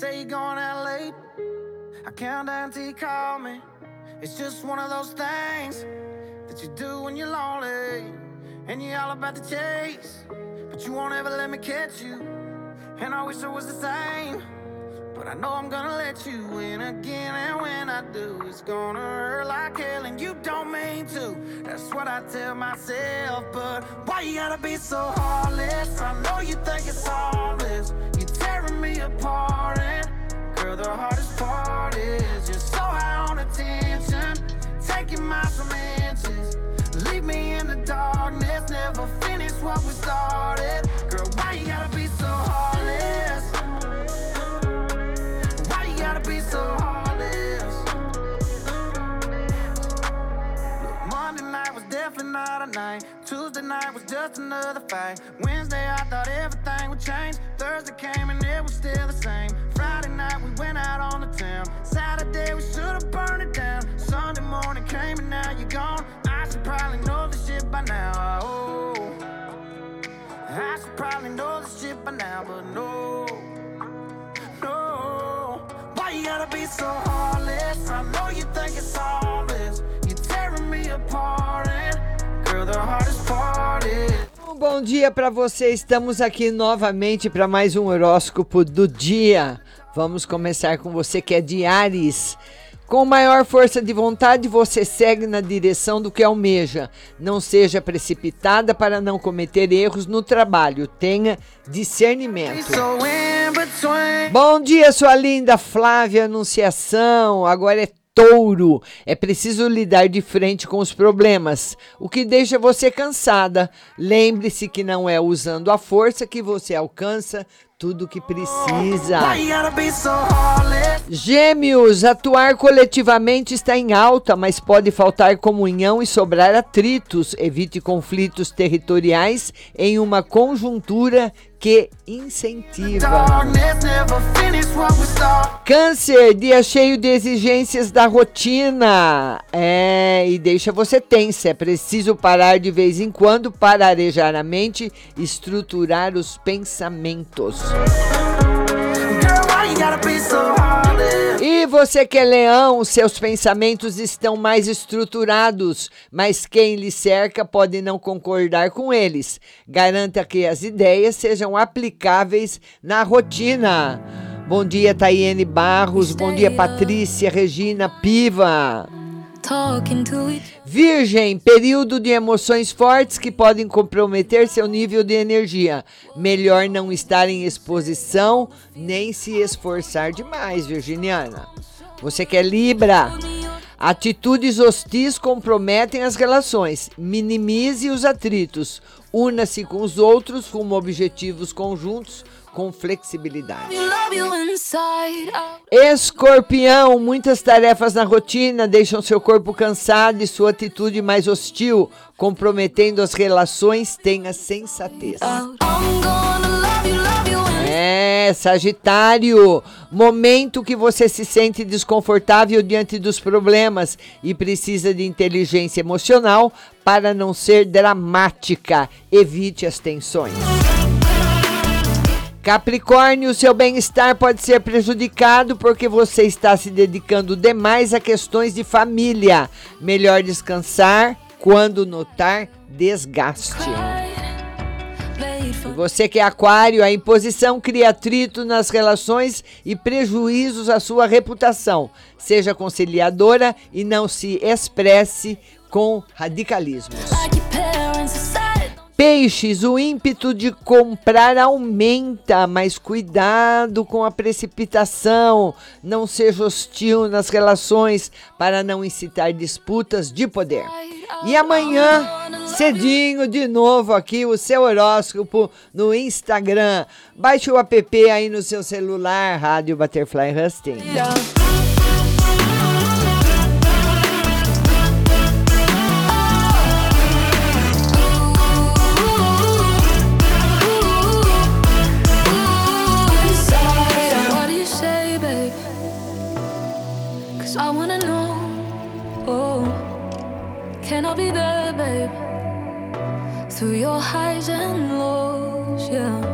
say you're going out late. I count down till you call me. It's just one of those things that you do when you're lonely. And you're all about the chase. But you won't ever let me catch you. And I wish it was the same. But I know I'm gonna let you in again. And when I do, it's gonna hurt like hell. And you don't mean to. That's what I tell myself. But why you gotta be so heartless? I know you think it's harmless. You're tearing me apart. And girl, the hardest part is you're so high on attention. Taking miles from inches. Leave me in the darkness. Never finish what we started. Girl, why you gotta be so heartless? Why you gotta be so heartless? Look, Monday night definitely not a night. Tuesday night was just another fight. Wednesday I thought everything would change. Thursday came and it was still the same. Friday night we went out on the town. Saturday we should've burned it down. Sunday morning came and now you're gone. I should probably know this shit by now. Oh, I should probably know this shit by now, but no, no. Why you gotta be so heartless? Bom dia para você. Estamos aqui novamente para mais um horóscopo do dia. Vamos começar com você que é de Ares. Com maior força de vontade, você segue na direção do que almeja. Não seja precipitada para não cometer erros no trabalho. Tenha discernimento. Bom dia, sua linda Flávia Anunciação. Agora é touro. É preciso lidar de frente com os problemas, o que deixa você cansada. Lembre-se que não é usando a força que você alcança tudo o que precisa. Gêmeos, atuar coletivamente está em alta, mas pode faltar comunhão e sobrar atritos. Evite conflitos territoriais em uma conjuntura que incentiva. Câncer, dia cheio de exigências da rotina. É, e deixa você tensa. É preciso parar de vez em quando para arejar a mente, estruturar os pensamentos. Girl, why you gotta be so heartless? E você que é leão, seus pensamentos estão mais estruturados, mas quem lhe cerca pode não concordar com eles. Garanta que as ideias sejam aplicáveis na rotina. Bom dia, Taiane Barros. Bom dia, Patrícia Regina Piva. Virgem, período de emoções fortes que podem comprometer seu nível de energia. Melhor não estar em exposição nem se esforçar demais, Virginiana. Você que é Libra. Atitudes hostis comprometem as relações. Minimize os atritos. Una-se com os outros rumo objetivos conjuntos com flexibilidade. Escorpião, muitas tarefas na rotina deixam seu corpo cansado e sua atitude mais hostil, comprometendo as relações. Tenha sensatez. É, Sagitário, momento que você se sente desconfortável diante dos problemas e precisa de inteligência emocional para não ser dramática. Evite as tensões. Capricórnio, seu bem-estar pode ser prejudicado porque você está se dedicando demais a questões de família. Melhor descansar quando notar desgaste. Você que é aquário, a imposição cria atrito nas relações e prejuízos à sua reputação. Seja conciliadora e não se expresse com radicalismos. Peixes, o ímpeto de comprar aumenta, mas cuidado com a precipitação. Não seja hostil nas relações para não incitar disputas de poder. E amanhã, cedinho, de novo aqui, o seu horóscopo no Instagram. Baixe o app aí no seu celular, Rádio Butterfly Husting. wanna know, oh, can I be there, babe? Through your highs and lows, yeah.